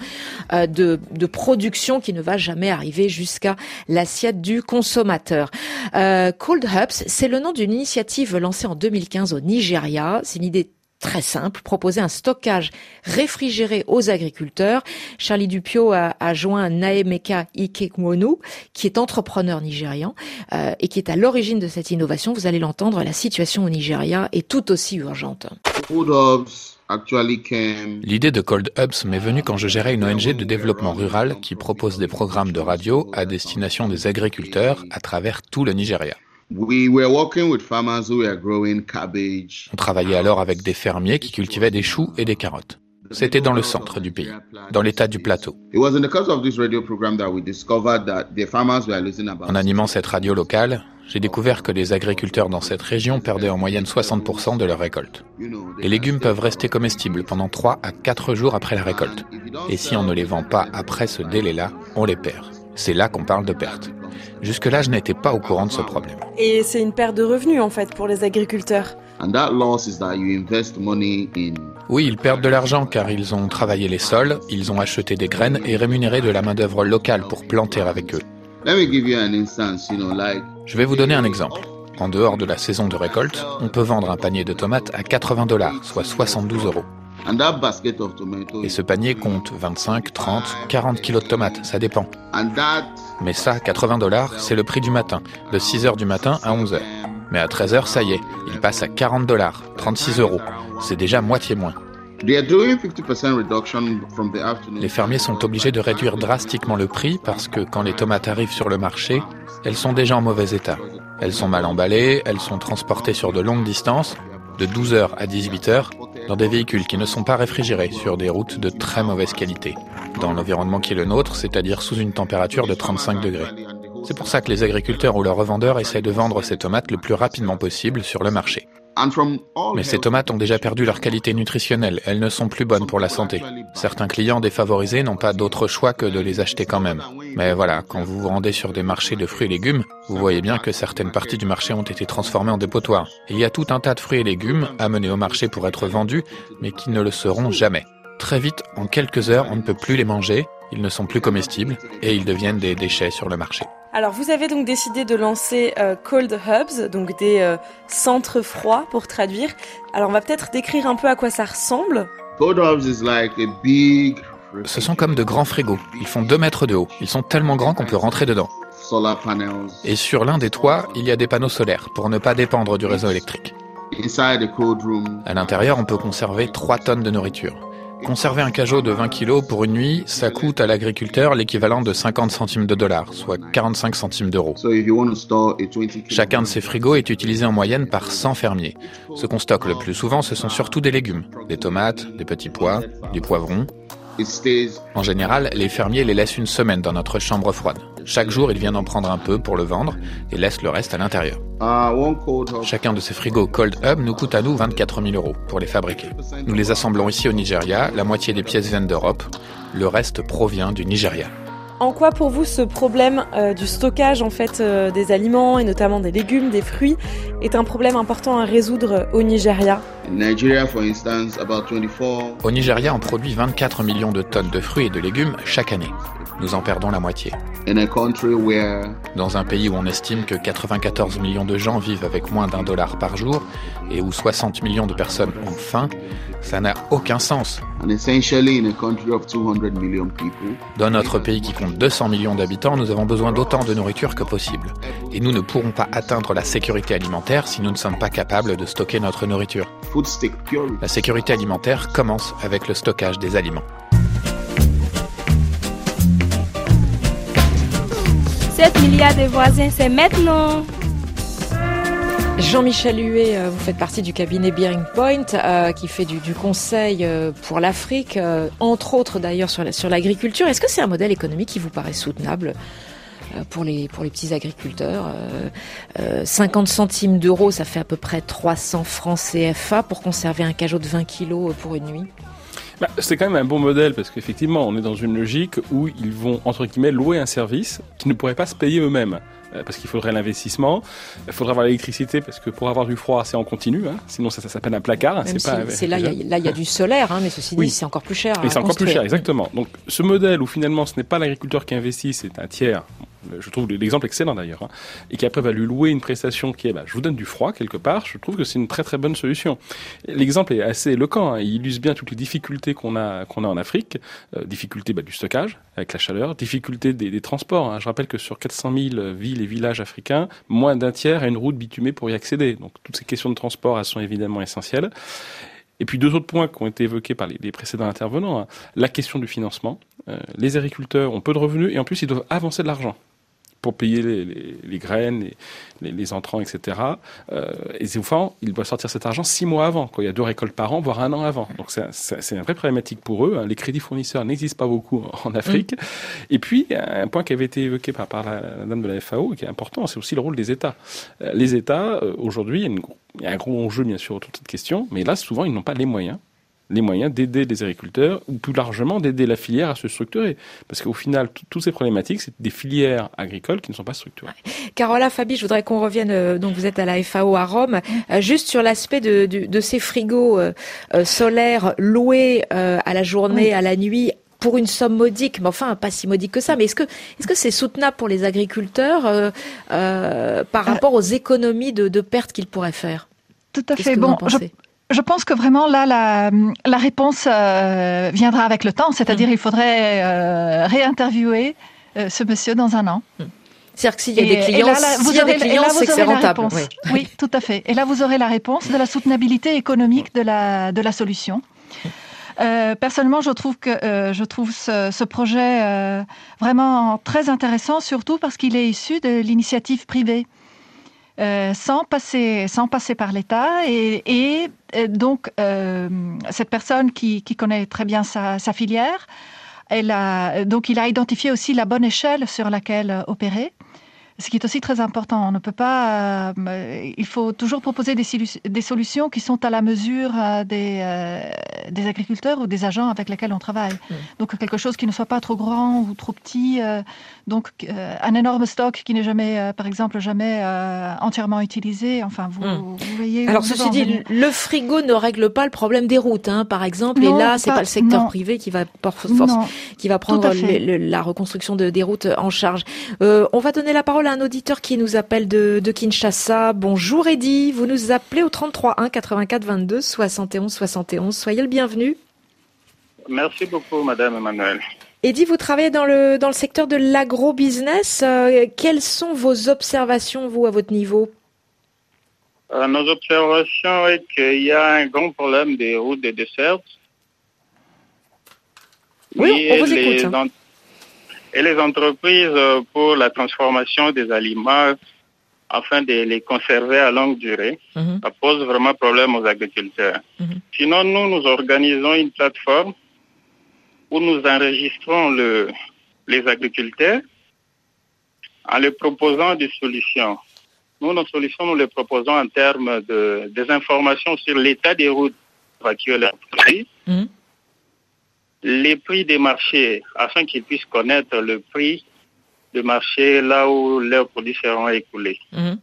S1: de, de production qui ne va jamais arriver jusqu'à l'assiette du consommateur. Euh, Cold Hubs, c'est le nom d'une initiative lancée en 2015 au Nigeria. C'est une idée très simple, proposer un stockage réfrigéré aux agriculteurs. Charlie Dupio a, a joint Naemeka Ikekwonu, qui est entrepreneur nigérian euh, et qui est à l'origine de cette innovation. Vous allez l'entendre, la situation au Nigeria est tout aussi urgente.
S8: L'idée de Cold Hubs m'est venue quand je gérais une ONG de développement rural qui propose des programmes de radio à destination des agriculteurs à travers tout le Nigeria. On travaillait alors avec des fermiers qui cultivaient des choux et des carottes. C'était dans le centre du pays, dans l'état du plateau. En animant cette radio locale, j'ai découvert que les agriculteurs dans cette région perdaient en moyenne 60% de leur récolte. Les légumes peuvent rester comestibles pendant 3 à 4 jours après la récolte. Et si on ne les vend pas après ce délai-là, on les perd. C'est là qu'on parle de perte. Jusque-là, je n'étais pas au courant de ce problème.
S9: Et c'est une perte de revenus en fait pour les agriculteurs.
S8: Oui, ils perdent de l'argent car ils ont travaillé les sols, ils ont acheté des graines et rémunéré de la main-d'œuvre locale pour planter avec eux. Je vais vous donner un exemple. En dehors de la saison de récolte, on peut vendre un panier de tomates à 80 dollars, soit 72 euros. Et ce panier compte 25, 30, 40 kilos de tomates, ça dépend. Mais ça, 80 dollars, c'est le prix du matin, de 6 heures du matin à 11 heures. Mais à 13 heures, ça y est, il passe à 40 dollars, 36 euros. C'est déjà moitié moins. Les fermiers sont obligés de réduire drastiquement le prix parce que quand les tomates arrivent sur le marché, elles sont déjà en mauvais état. Elles sont mal emballées, elles sont transportées sur de longues distances, de 12h à 18h, dans des véhicules qui ne sont pas réfrigérés sur des routes de très mauvaise qualité, dans l'environnement qui est le nôtre, c'est-à-dire sous une température de 35 degrés. C'est pour ça que les agriculteurs ou leurs revendeurs essaient de vendre ces tomates le plus rapidement possible sur le marché. Mais ces tomates ont déjà perdu leur qualité nutritionnelle, elles ne sont plus bonnes pour la santé. Certains clients défavorisés n'ont pas d'autre choix que de les acheter quand même. Mais voilà, quand vous vous rendez sur des marchés de fruits et légumes, vous voyez bien que certaines parties du marché ont été transformées en dépotoirs. Il y a tout un tas de fruits et légumes amenés au marché pour être vendus, mais qui ne le seront jamais. Très vite, en quelques heures, on ne peut plus les manger, ils ne sont plus comestibles et ils deviennent des déchets sur le marché.
S9: Alors vous avez donc décidé de lancer euh, Cold Hubs, donc des euh, centres froids pour traduire. Alors on va peut-être décrire un peu à quoi ça ressemble.
S8: Ce sont comme de grands frigos. Ils font 2 mètres de haut. Ils sont tellement grands qu'on peut rentrer dedans. Et sur l'un des toits, il y a des panneaux solaires pour ne pas dépendre du réseau électrique. À l'intérieur, on peut conserver 3 tonnes de nourriture. Conserver un cajot de 20 kg pour une nuit, ça coûte à l'agriculteur l'équivalent de 50 centimes de dollars, soit 45 centimes d'euros. Chacun de ces frigos est utilisé en moyenne par 100 fermiers. Ce qu'on stocke le plus souvent, ce sont surtout des légumes, des tomates, des petits pois, du poivron, en général, les fermiers les laissent une semaine dans notre chambre froide. Chaque jour, ils viennent en prendre un peu pour le vendre et laissent le reste à l'intérieur. Chacun de ces frigos Cold Hub nous coûte à nous 24 000 euros pour les fabriquer. Nous les assemblons ici au Nigeria, la moitié des pièces viennent d'Europe, le reste provient du Nigeria.
S9: En quoi pour vous ce problème euh, du stockage en fait euh, des aliments et notamment des légumes, des fruits est un problème important à résoudre au Nigeria?
S8: Au Nigeria, on produit 24 millions de tonnes de fruits et de légumes chaque année. Nous en perdons la moitié. Dans un pays où on estime que 94 millions de gens vivent avec moins d'un dollar par jour et où 60 millions de personnes ont faim, ça n'a aucun sens. Dans notre pays qui compte 200 millions d'habitants, nous avons besoin d'autant de nourriture que possible. Et nous ne pourrons pas atteindre la sécurité alimentaire si nous ne sommes pas capables de stocker notre nourriture. La sécurité alimentaire commence avec le stockage des aliments.
S10: 7 milliards de voisins, c'est maintenant.
S1: Jean-Michel Huet, euh, vous faites partie du cabinet Bearing Point, euh, qui fait du, conseil euh, pour l'Afrique, entre autres d'ailleurs sur, l'agriculture. Est-ce que c'est un modèle économique qui vous paraît soutenable pour les, pour les petits agriculteurs 50 centimes d'euros, ça fait à peu près 300 francs CFA pour conserver un cajot de 20 kilos pour une nuit?
S3: Bah, c'est quand même un bon modèle parce qu'effectivement, on est dans une logique où ils vont, entre guillemets, louer un service qu'ils ne pourraient pas se payer eux-mêmes. euh, parce qu'il faudrait l'investissement. Il faudrait avoir l'électricité parce que pour avoir du froid, c'est en continu. Hein. Sinon, ça, ça s'appelle un placard. C'est
S1: si-
S3: pas.
S1: c'est là, il y a- y du solaire, hein, mais ceci dit,
S3: Oui.
S1: c'est encore plus cher.
S3: Et c'est encore plus cher, exactement. Donc, ce modèle où finalement, ce n'est pas l'agriculteur qui investit, c'est un tiers. Je trouve l'exemple excellent d'ailleurs, hein, et qui après va lui louer une prestation qui est, bah, je vous donne du froid quelque part. Je trouve que c'est une très très bonne solution. L'exemple est assez éloquent. hein. Il illustre bien toutes les difficultés qu'on a qu'on a en Afrique. Euh, difficultés bah, du stockage avec la chaleur, difficultés des, transports. hein. Je rappelle que sur 400 000 villes et villages africains, moins d'un tiers a une route bitumée pour y accéder. Donc toutes ces questions de transport, sont évidemment essentielles. Et puis deux autres points qui ont été évoqués par les, précédents intervenants. La question du financement. Euh, les agriculteurs ont peu de revenus et en plus ils doivent avancer de l'argent pour payer les, les- les graines, les, les- entrants, etc. Euh, et souvent, ils doivent sortir cet argent six mois avant. Quoi. Il y a deux récoltes par an, voire un an avant. Donc c'est une vraie problématique pour eux. hein. Les crédits fournisseurs n'existent pas beaucoup en Afrique. Et puis, un point qui avait été évoqué par, par la, la dame de la FAO, qui est important, c'est aussi le rôle des États. Euh, les États, euh, aujourd'hui, il y a une gro- il y a un gros enjeu, bien sûr, autour de cette question, mais là, souvent, ils n'ont pas les moyens les moyens d'aider les agriculteurs ou plus largement d'aider la filière à se structurer. Parce qu'au final, tout- toutes ces problématiques, c'est des filières agricoles qui ne sont pas structurées.
S1: Carola, Fabi, je voudrais qu'on revienne, euh, donc vous êtes à la FAO à Rome, euh, juste sur l'aspect de, de, de ces frigos euh, solaires loués euh, à la journée,
S2: Oui.
S1: à la nuit, pour une somme modique, mais enfin pas si modique que ça. Mais est-ce que est-ce que c'est soutenable pour les agriculteurs euh, euh, par rapport aux économies de, de pertes qu'ils pourraient faire?
S2: Tout à
S1: Qu'est-ce
S2: fait.
S1: que vous
S2: Bon,
S1: en
S2: je,
S1: pensez?
S2: Je pense que vraiment là, la, la réponse euh, viendra avec le temps, c'est-à-dire
S1: Mm.
S2: il faudrait euh, réinterviewer euh, ce monsieur dans un an.
S1: C'est-à-dire que s'il y a
S2: Et-
S1: des clients,
S2: là, là, aurez-
S1: clients,
S2: là,
S1: c'est
S2: vous
S1: que c'est
S2: aurez la
S1: rentable.
S2: réponse.
S1: oui.
S2: Oui, tout à fait. Et là, vous aurez la réponse de la soutenabilité économique de la, de la solution. Euh, personnellement, je trouve que euh, je trouve ce, ce projet euh, vraiment très intéressant, surtout parce qu'il est issu de l'initiative privée, euh, sans passer sans passer par l'État. Et, euh, donc euh, cette personne qui, connaît très bien sa, sa filière, elle a donc il a identifié aussi la bonne échelle sur laquelle opérer. Ce qui est aussi très important, on ne peut pas. euh, il faut toujours proposer des, solu- des solutions qui sont à la mesure euh, des, euh, des agriculteurs ou des agents avec lesquels on travaille. Donc quelque chose qui ne soit pas trop grand ou trop petit. donc un énorme stock qui n'est jamais, par exemple, jamais entièrement utilisé. Enfin, vous,
S1: Mm.
S2: vous voyez.
S1: Alors ceci dit,
S2: venir.
S1: le frigo ne règle pas le problème des routes, hein, par exemple.
S2: Non,
S1: et là, c'est
S2: pas-
S1: pas le secteur
S2: non.
S1: privé qui va force- qui prendre
S2: fait.
S1: le- le- la reconstruction de, des routes en charge. On va donner la parole à un auditeur qui nous appelle de, de Kinshasa. Bonjour Eddy, vous nous appelez au 33 1 84 22 71 71. Soyez le bienvenu.
S11: Merci beaucoup, Madame Emmanuel.
S1: Eddy, vous travaillez dans le, dans le secteur de l'agro-business. Euh, quelles sont vos observations, vous, à votre niveau?
S11: Euh, nos observations est qu'il y a un grand problème des routes de dessert.
S1: Oui, on vous écoute, hein.
S11: Et les entreprises euh, pour la transformation des aliments afin de les conserver à longue durée,
S1: Mhm.
S11: ça pose vraiment problème aux agriculteurs.
S1: Mhm.
S11: Sinon, nous, nous organisons une plateforme où nous enregistrons le, les agriculteurs en leur proposant des solutions. Nous, nos solutions, nous les proposons en termes de, des informations sur l'état des routes
S1: Mhm.
S11: Les prix des marchés, afin qu'ils puissent connaître le prix de marché là où leurs produits seront écoulés.
S1: Mhm.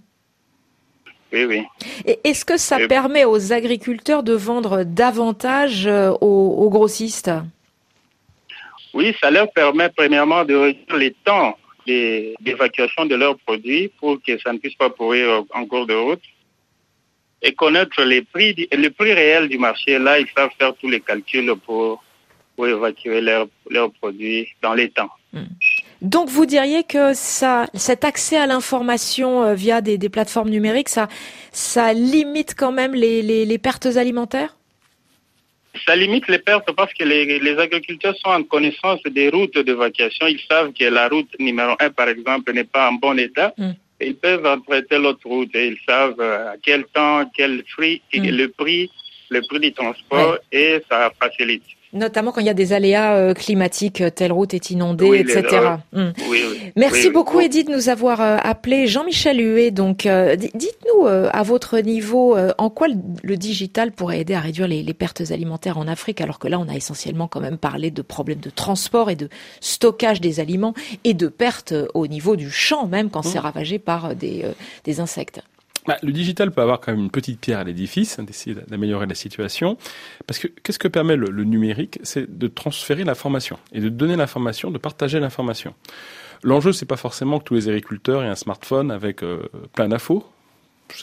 S11: Oui, oui.
S1: Et est-ce que ça
S11: Et-
S1: permet aux agriculteurs de vendre davantage euh, aux, aux grossistes?
S11: Oui, ça leur permet premièrement de réduire les temps d'évacuation de leurs produits pour que ça ne puisse pas pourrir en cours de route et connaître les prix, le prix réel du marché. Là, ils savent faire tous les calculs pour, pour évacuer leurs leurs produits dans les temps.
S1: Donc vous diriez que ça, cet accès à l'information euh, via des, des plateformes numériques, ça, ça limite quand même les, les, les pertes alimentaires?
S11: Ça limite les pertes parce que les, les agriculteurs sont en connaissance des routes d'évacuation. Ils savent que la route numéro un, par exemple, n'est pas en bon état.
S1: Mm.
S11: Et ils peuvent emprunter l'autre route et ils savent euh, à quel temps, quel prix, et
S1: Mm.
S11: le prix, le prix du transport et ça facilite.
S1: Notamment quand il y a des aléas euh, climatiques, euh, telle route est inondée,
S11: Oui,
S1: etc. Hmm.
S11: Oui, oui.
S1: Merci beaucoup Edith de nous avoir euh, appelé. Jean-Michel Huet, donc di- dites-nous à votre niveau en quoi le, digital pourrait aider à réduire les, les pertes alimentaires en Afrique alors que là on a essentiellement quand même parlé de problèmes de transport et de stockage des aliments et de pertes au niveau du champ même quand c'est ravagé par des, des insectes.
S3: Bah, le digital peut avoir quand même une petite pierre à l'édifice, hein, d'essayer d'améliorer la situation. Parce que qu'est-ce que permet le, le numérique? C'est de transférer l'information et de donner l'information, de partager l'information. L'enjeu, c'est pas forcément que tous les agriculteurs aient un smartphone avec euh, plein d'infos.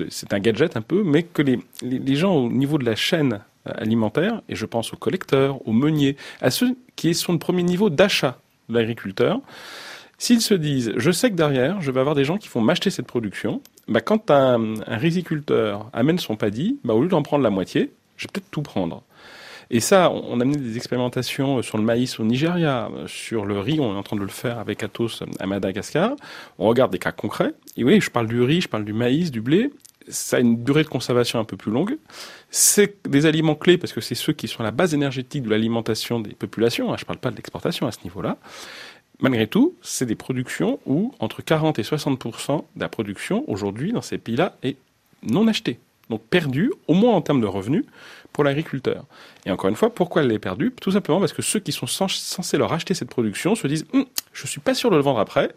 S3: C'est un gadget un peu, mais que les, gens au niveau de la chaîne euh, alimentaire, et je pense aux collecteurs, aux meuniers, à ceux qui sont de premier niveau d'achat de l'agriculteur, S'ils se disent, je sais que derrière, je vais avoir des gens qui vont m'acheter cette production, bah, quand un, un riziculteur amène son paddy, bah, au lieu d'en prendre la moitié, je vais peut-être tout prendre. Et ça, on a mené des expérimentations sur le maïs au Nigeria, sur le riz, on est en train de le faire avec Atos à Madagascar. On regarde des cas concrets. Et oui, je parle du riz, je parle du maïs, du blé. Ça a une durée de conservation un peu plus longue. C'est des aliments clés parce que c'est ceux qui sont la base énergétique de l'alimentation des populations. hein. Je ne parle pas de l'exportation à ce niveau-là. Malgré tout, c'est des productions où entre 40 et 60% de la production aujourd'hui dans ces pays-là est non achetée, donc perdue, au moins en termes de revenus, pour l'agriculteur. Et encore une fois, pourquoi elle est perdue? Tout simplement parce que ceux qui sont cens- censés leur acheter cette production se disent Hum, je suis pas sûr de le vendre après,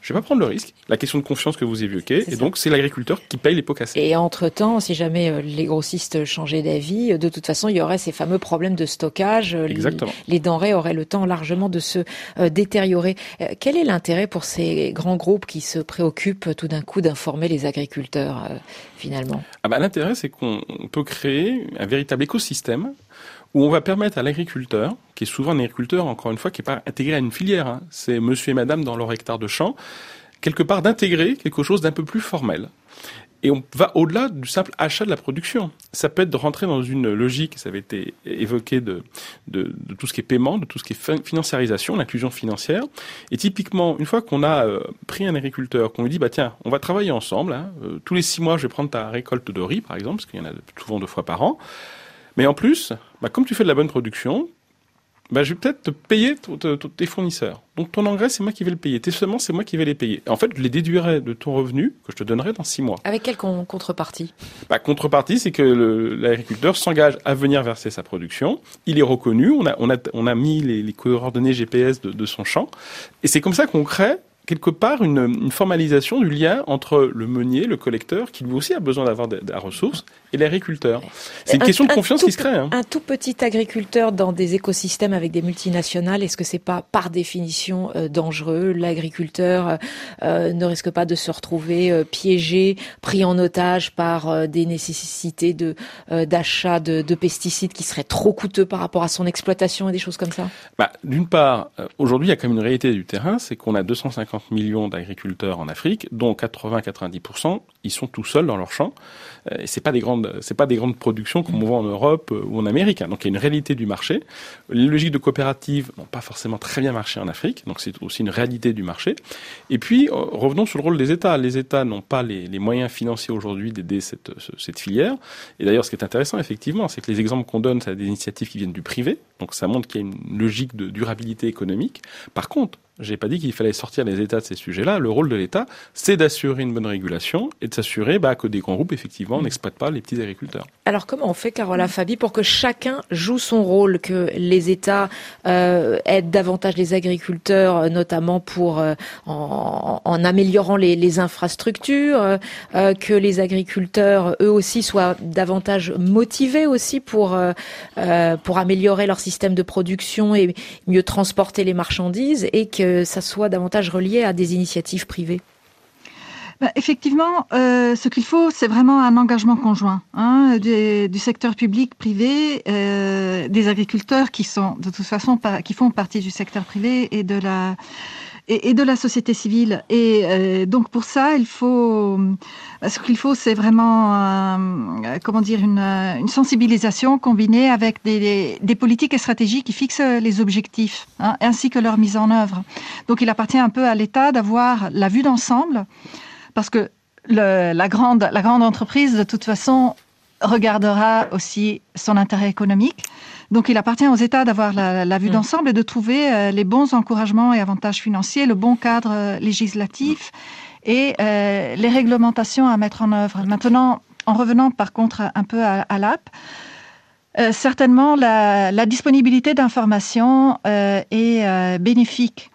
S3: je vais pas prendre le risque. La question de confiance que vous évoquez, et
S1: ça.
S3: donc c'est l'agriculteur qui paye les pots cassés.
S1: Et entre-temps, si jamais euh, les grossistes changeaient d'avis, euh, de toute façon, il y aurait ces fameux problèmes de stockage. euh,
S3: Exactement.
S1: Les, les denrées auraient le temps largement de se euh, détériorer. Euh, quel est l'intérêt pour ces grands groupes qui se préoccupent tout d'un coup d'informer les agriculteurs, euh, finalement?
S3: Ah bah, L'intérêt, c'est qu'on peut créer un véritable écosystème où on va permettre à l'agriculteur, qui est souvent un agriculteur, encore une fois, qui n'est pas intégré à une filière, hein, c'est monsieur et madame dans leur hectare de champ, quelque part d'intégrer quelque chose d'un peu plus formel. Et on va au-delà du simple achat de la production. Ça peut être de rentrer dans une logique, ça avait été évoqué, de, tout ce qui est paiement, de tout ce qui est fin- financiarisation, l'inclusion financière. Et typiquement, une fois qu'on a euh, pris un agriculteur, qu'on lui dit, bah tiens, on va travailler ensemble, hein, euh, tous les six mois, je vais prendre ta récolte de riz, par exemple, parce qu'il y en a souvent deux fois par an. Mais en plus, bah, comme tu fais de la bonne production, bah, je vais peut-être te payer tes fournisseurs. Donc ton engrais, c'est moi qui vais le payer. Tes semences, c'est moi qui vais les payer. En fait, je les déduirai de ton revenu que je te donnerai dans six mois.
S1: Avec quelle con- contrepartie?
S3: Bah, contrepartie, c'est que l'agriculteur s'engage à venir verser sa production. Il est reconnu. On a, on a, on a mis les, les coordonnées GPS de, de son champ. Et c'est comme ça qu'on crée quelque part une, une formalisation du lien entre le meunier, le collecteur, qui lui aussi a besoin d'avoir de, de la ressource, et l'agriculteur. C'est une
S1: Un-
S3: question de
S1: un
S3: confiance
S1: tout
S3: qui se crée. Hein.
S1: Un tout petit agriculteur dans des écosystèmes avec des multinationales, est-ce que c'est pas par définition euh, dangereux? L'agriculteur euh, euh, ne risque pas de se retrouver euh, piégé, pris en otage par des nécessités de d'achat de, de pesticides qui seraient trop coûteux par rapport à son exploitation et des choses comme ça?
S3: Bah, D'une part, aujourd'hui, il y a quand même une réalité du terrain, c'est qu'on a 250 millions d'agriculteurs en Afrique, dont 80-90%, ils sont tout seuls dans leur champ. Euh, et c'est pas des grandes, c'est pas des grandes productions comme on voit en Europe euh, ou en Amérique. hein. Donc il y a une réalité du marché. Les logiques de coopérative n'ont pas forcément très bien marché en Afrique, donc c'est aussi une réalité du marché. Et puis euh, revenons sur le rôle des États. Les États n'ont pas les, moyens financiers aujourd'hui d'aider cette, ce- cette filière. Et d'ailleurs, ce qui est intéressant, effectivement, c'est que les exemples qu'on donne, c'est des initiatives qui viennent du privé. Donc ça montre qu'il y a une logique de durabilité économique. Par contre, j'ai pas dit qu'il fallait sortir les États de ces sujets-là. Le rôle de l'État, c'est d'assurer une bonne régulation et de s'assurer bah, que des grands groupes, effectivement, n'exploitent pas les petits agriculteurs.
S1: Alors comment on fait, Carola Fabi, pour que chacun joue son rôle, que les États euh, aident davantage les agriculteurs, euh, notamment pour euh, en, en améliorant les, les infrastructures, euh, que les agriculteurs eux aussi soient davantage motivés aussi pour pour améliorer leur système de production et mieux transporter les marchandises, et que ça soit davantage relié à des initiatives privées.
S2: Ben, effectivement, euh, ce qu'il faut, c'est vraiment un engagement conjoint hein, du, secteur public, privé, euh, des agriculteurs qui sont de toute façon qui font partie du secteur privé et de la et, de la société civile. Et euh, donc pour ça, il faut ce qu'il faut, c'est vraiment euh, comment dire une, euh, sensibilisation combinée avec des, politiques et stratégies qui fixent les objectifs hein, ainsi que leur mise en œuvre. Donc il appartient un peu à l'État d'avoir la vue d'ensemble parce que la, grande, la grande entreprise, de toute façon, regardera aussi son intérêt économique. Donc il appartient aux États d'avoir la, vue mm. d'ensemble et de trouver euh, les bons encouragements et avantages financiers, le bon cadre euh, législatif et euh, les réglementations à mettre en œuvre. Maintenant, en revenant par contre un peu à, l'app, certainement la, disponibilité d'informations est bénéfique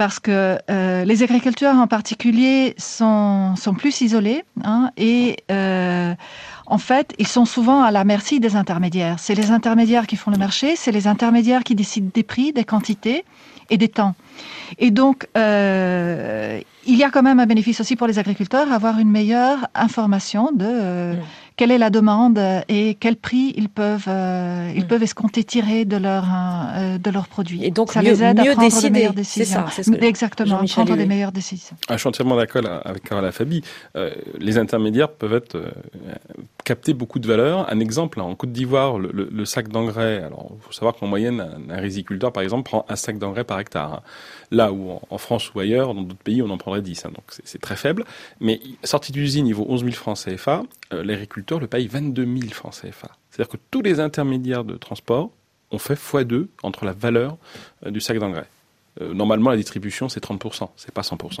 S2: parce que les agriculteurs en particulier sont, sont plus isolés hein, et en fait, ils sont souvent à la merci des intermédiaires. C'est les intermédiaires qui font le marché, c'est les intermédiaires qui décident des prix, des quantités et des temps. Et donc, euh, il y a quand même un bénéfice aussi pour les agriculteurs, avoir une meilleure information de euh, mm quelle est la demande et quel prix ils peuvent, euh, ils hmm. peuvent escompter tirer de leur, euh, de leurs produits.
S1: Et donc, ça les aide à prendre décider. de meilleures
S2: décisions. C'est ça, Exactement, prendre des meilleures décisions.
S3: Ah, je suis entièrement d'accord avec Carola Fabi. Euh, les intermédiaires peuvent être capter beaucoup de valeur. Un exemple, en Côte d'Ivoire, le, sac d'engrais. Alors, il faut savoir qu'en moyenne, un, riziculteur, par exemple, prend un sac d'engrais par hectare. Là où en, France ou ailleurs, dans d'autres pays, on en prendrait 10. Hein. donc c'est très faible. Mais sortie d'usine, il vaut 11 000 francs CFA. L'agriculteur le paye 22 000 francs CFA. C'est-à-dire que tous les intermédiaires de transport ont fait x2 entre la valeur euh, du sac d'engrais. Euh, normalement, la distribution, c'est 30%, c'est pas 100%.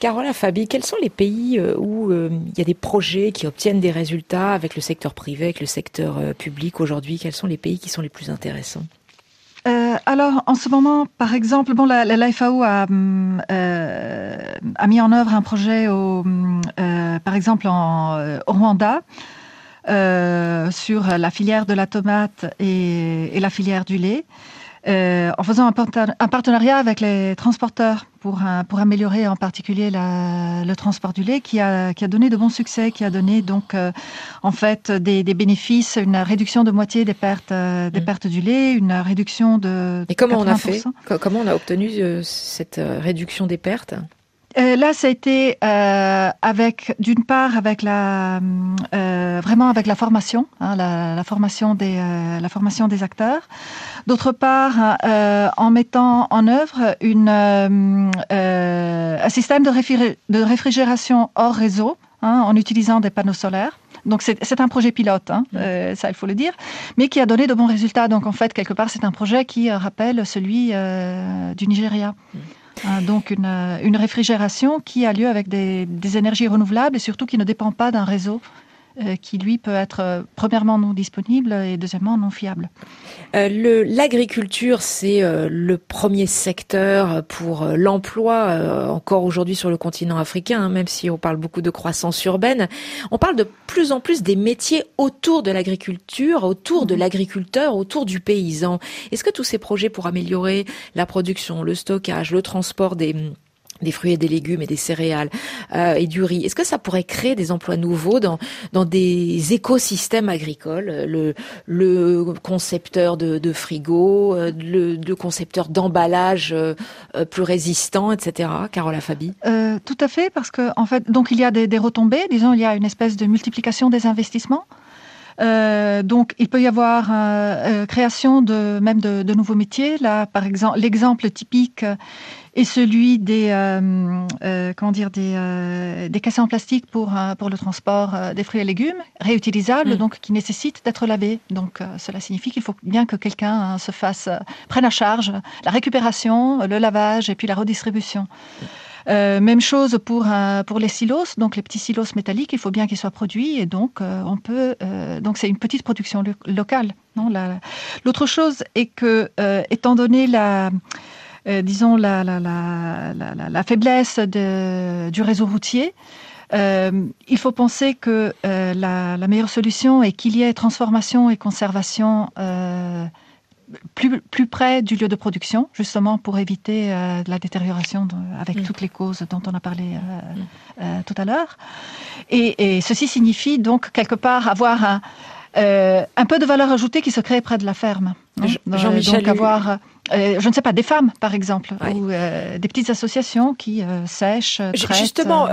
S1: Carola Fabi, quels sont les pays euh, où il y a des projets qui obtiennent des résultats avec le secteur privé, avec le secteur public aujourd'hui? Quels sont les pays qui sont les plus intéressants?
S2: Alors, en ce moment, par exemple, bon, la, la, FAO a, a, mis en œuvre un projet, au, par exemple, en, au Rwanda, euh, sur la filière de la tomate et, la filière du lait, euh, en faisant un, partenariat avec les transporteurs pour, pour améliorer en particulier le transport du lait, qui a, qui a donné de bons succès, qui a donné donc euh, en fait des, bénéfices, une réduction de moitié des pertes, des mm. pertes du lait, une réduction de.
S1: Et comment on a fait Comment on a obtenu cette réduction des pertes?
S2: Euh, là, ça a été euh, avec, d'une part, avec la, euh, vraiment avec la formation, hein, la, la, formation des, euh, la formation des acteurs. D'autre part, euh, en mettant en œuvre une, un système de, de, réfrigération hors réseau, hein, en utilisant des panneaux solaires. Donc c'est un projet pilote, hein, euh, ça il faut le dire, mais qui a donné de bons résultats. Donc en fait, quelque part, c'est un projet qui rappelle celui euh, du Nigeria. Donc une, une, réfrigération qui a lieu avec des, énergies renouvelables et surtout qui ne dépend pas d'un réseau euh, qui lui peut être euh, premièrement non disponible et deuxièmement non fiable.
S1: Euh, L'agriculture, c'est le premier secteur pour l'emploi encore aujourd'hui sur le continent africain, hein, même si on parle beaucoup de croissance urbaine. On parle de plus en plus des métiers autour de l'agriculture, autour de mhm. l'agriculteur, autour du paysan. Est-ce que tous ces projets pour améliorer la production, le stockage, le transport des des fruits et des légumes et des céréales euh, et du riz. Est-ce que ça pourrait créer des emplois nouveaux dans dans des écosystèmes agricoles Le le concepteur de, de frigo, euh, le, le concepteur d'emballage euh, euh, plus résistant, etc. Carola Fabi.
S2: Euh, tout à fait, parce que en fait, donc il y a des, des retombées. Disons, il y a une espèce de multiplication des investissements. Euh, donc, il peut y avoir euh, création de même de, de, nouveaux métiers. Là, par exemple, l'exemple typique et celui des euh, euh, comment dire des, euh, des caissons en plastique pour pour le transport des fruits et légumes réutilisables mm. donc qui nécessitent d'être lavés donc cela signifie qu'il faut bien que quelqu'un hein, se fasse prenne à charge la récupération le lavage et puis la redistribution euh, même chose pour pour les silos, donc les petits silos métalliques, il faut bien qu'ils soient produits et donc on peut donc c'est une petite production locale. Non, l'autre chose est que étant donné la euh, disons, la, la, la, la faiblesse de, du réseau routier, euh, il faut penser que euh, la, la, meilleure solution est qu'il y ait transformation et conservation euh, plus, plus près du lieu de production, justement pour éviter euh, la détérioration de, avec mm. toutes les causes dont on a parlé mm. tout à l'heure. Et, et, ceci signifie donc quelque part avoir un, un peu de valeur ajoutée qui se crée près de la ferme.
S1: Jean-Michel,
S2: donc avoir euh, je ne sais pas, des femmes, par exemple, ou euh, des petites associations qui euh, sèchent, traitent.
S1: Justement,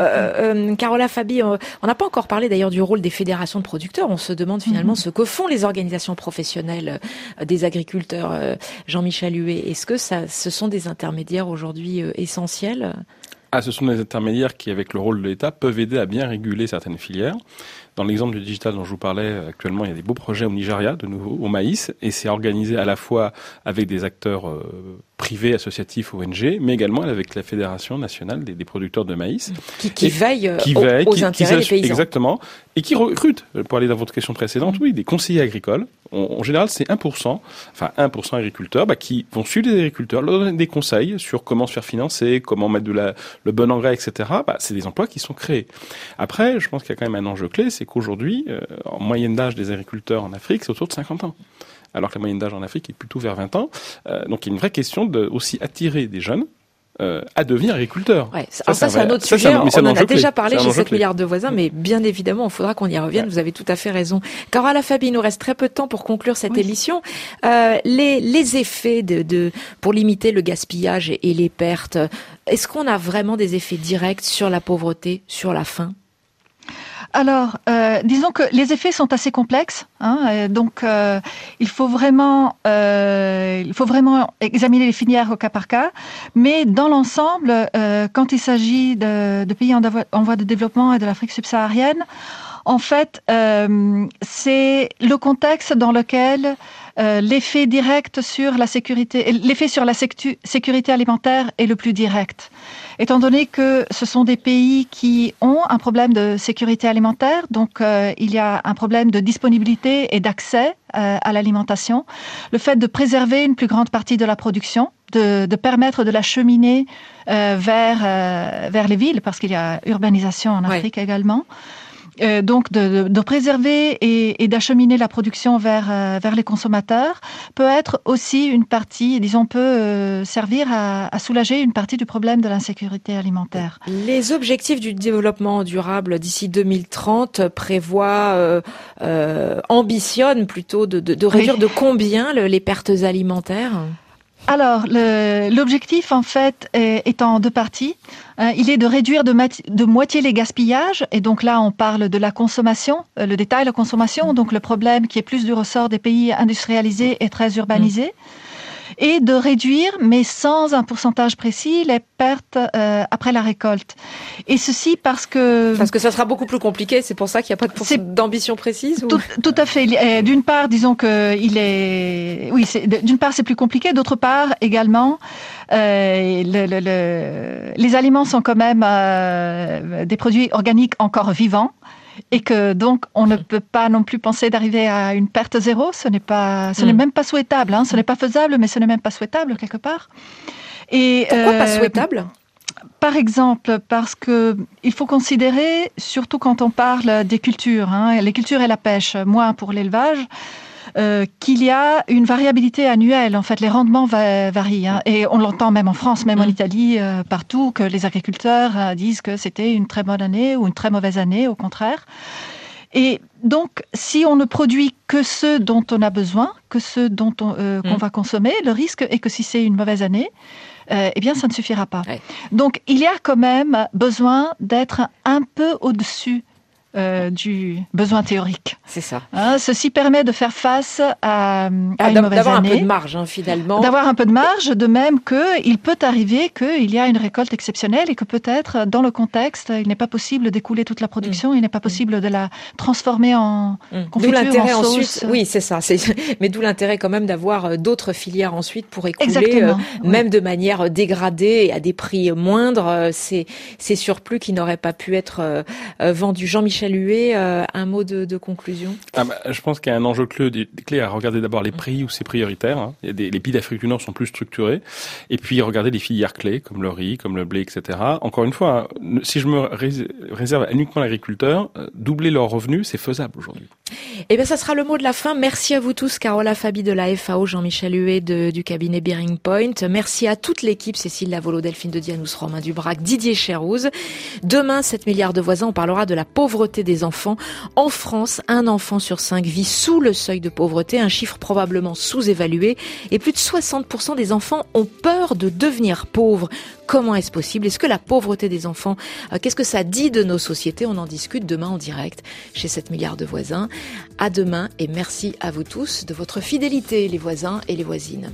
S1: Carola Fabi, on n'a pas encore parlé d'ailleurs du rôle des fédérations de producteurs. On se demande finalement mhm. ce que font les organisations professionnelles des agriculteurs. Jean-Michel Huet, est-ce que ça, ce sont des intermédiaires aujourd'hui essentiels?
S3: Ah, ce sont des intermédiaires qui, avec le rôle de l'État, peuvent aider à bien réguler certaines filières. Dans l'exemple du digital dont je vous parlais, actuellement, il y a des beaux projets au Nigeria, de nouveau, au maïs, et c'est organisé à la fois avec des acteurs euh, privés, associatifs, ONG, mais également avec la Fédération nationale des, producteurs de maïs.
S1: Qui, qui veille, euh, qui veille aux, intérêts des paysans.
S3: Exactement. Et qui recrute, pour aller dans votre question précédente, oui, des conseillers agricoles. En, général, c'est 1%, enfin 1% agriculteurs, bah, qui vont suivre les agriculteurs, leur donner des conseils sur comment se faire financer, comment mettre de la, le bon engrais, etc. Bah, c'est des emplois qui sont créés. Après, je pense qu'il y a quand même un enjeu clé, c'est qu'aujourd'hui, euh, en moyenne d'âge des agriculteurs en Afrique, c'est autour de 50 ans alors que la moyenne d'âge en Afrique est plutôt vers 20 ans. Euh, donc il y a une vraie question de aussi attirer des jeunes euh, à devenir agriculteur.
S1: Ouais, ça, ça c'est un autre sujet. on en a déjà parlé chez 7 milliards de voisins, mais bien évidemment, il faudra qu'on y revienne. Vous avez tout à fait raison. Carola Fabi, il nous reste très peu de temps pour conclure cette émission. Euh, les, les effets de, de, pour limiter le gaspillage et, et les pertes, est-ce qu'on a vraiment des effets directs sur la pauvreté, sur la faim?
S2: Alors, euh, disons que les effets sont assez complexes, hein, donc euh, il faut vraiment, euh, il faut vraiment examiner les filières au cas par cas. Mais dans l'ensemble, euh, quand il s'agit de, pays en, voie de développement et de l'Afrique subsaharienne, en fait, euh, c'est le contexte dans lequel euh, l'effet direct sur la sécurité, l'effet sur la sécurité alimentaire est le plus direct. Étant donné que ce sont des pays qui ont un problème de sécurité alimentaire, donc euh, il y a un problème de disponibilité et d'accès euh, à l'alimentation, le fait de préserver une plus grande partie de la production, de, de permettre de la cheminer vers vers les villes, parce qu'il y a urbanisation en Afrique également. Euh, donc de, de, préserver et, et d'acheminer la production vers, euh, vers les consommateurs peut être aussi une partie, disons, peut euh, servir à, à, soulager une partie du problème de l'insécurité alimentaire.
S1: Les objectifs du développement durable d'ici 2030 prévoient, ambitionnent plutôt de, réduire de combien le, les pertes alimentaires?
S2: Alors, l'objectif, en fait, est, en deux parties. Euh, il est de réduire de, moitié les gaspillages, et donc là, on parle de la consommation, euh, le détail, la consommation, donc le problème qui est plus du ressort des pays industrialisés et très urbanisés et de réduire, mais sans un pourcentage précis, les pertes euh, après la récolte. Et ceci parce que...
S1: Parce que ça sera beaucoup plus compliqué, c'est pour ça qu'il n'y a pas d'ambition précise
S2: tout, tout, à fait. Euh, d'une part, disons que il est... Oui, d'une part, c'est plus compliqué. D'autre part, également, euh, le, le, le, les aliments sont quand même euh, des produits organiques encore vivants et que donc on ne peut pas non plus penser d'arriver à une perte zéro. Ce n'est pas, ce n'est hmm. même pas souhaitable. Hein. Ce n'est pas faisable, mais ce n'est même pas souhaitable quelque part.
S1: Et pourquoi pas euh, souhaitable?
S2: Par exemple, parce que il faut considérer, surtout quand on parle des cultures, hein, les cultures et la pêche, moins pour l'élevage, euh, qu'il y a une variabilité annuelle. En fait, les rendements varient. Hein. Et on l'entend même en France, même en mm. Italie, euh, partout, que les agriculteurs euh, disent que c'était une très bonne année ou une très mauvaise année, au contraire. Et donc, si on ne produit que ce dont on a besoin, que ce dont on, qu'on mm. va consommer, le risque est que si c'est une mauvaise année, eh bien, ça ne suffira pas. Donc, il y a quand même besoin d'être un peu au-dessus euh, du besoin théorique.
S1: C'est ça.
S2: Hein, ceci permet de faire face à, à ah, une mauvaise
S1: D'avoir
S2: un peu
S1: de marge, hein, finalement.
S2: D'avoir un peu de marge, de même qu'il peut arriver qu'il y a une récolte exceptionnelle et que peut-être, dans le contexte, il n'est pas possible d'écouler toute la production, mm. il n'est pas possible de la transformer en mm. confiture,
S1: D'où l'intérêt
S2: en
S1: ensuite, oui, c'est ça. <laughs> Mais d'où l'intérêt quand même d'avoir euh, d'autres filières ensuite pour écouler, euh, même de manière dégradée et à des prix moindres, ces, ces surplus qui n'auraient pas pu être vendus. Jean-Michel Chaluet, euh, un mot de, conclusion
S3: ah bah, Je pense qu'il y a un enjeu clé, clé à regarder d'abord les prix où c'est prioritaire. Hein. Il y a des, les pays d'Afrique du Nord sont plus structurés. Et puis regarder les filières clés comme le riz, comme le blé, etc. Encore une fois, hein, si je me réserve uniquement l'agriculteur, euh, doubler leurs revenus, c'est faisable aujourd'hui.
S1: Eh bien, ça sera le mot de la fin. Merci à vous tous, Carola Fabi de la FAO, Jean-Michel Huet du cabinet Bearing Point. Merci à toute l'équipe, Cécile Lavolo, Delphine de Dianous, Romain Dubrac, Didier Cherouz. Demain, 7 milliards de voisins, on parlera de la des enfants. En France, un enfant sur cinq vit sous le seuil de pauvreté, un chiffre probablement sous-évalué. Et plus de 60% des enfants ont peur de devenir pauvres. Comment est-ce possible? Est-ce que la pauvreté des enfants, euh, qu'est-ce que ça dit de nos sociétés? On en discute demain en direct chez 7 milliards de voisins. À demain et merci à vous tous de votre fidélité, les voisins et les voisines.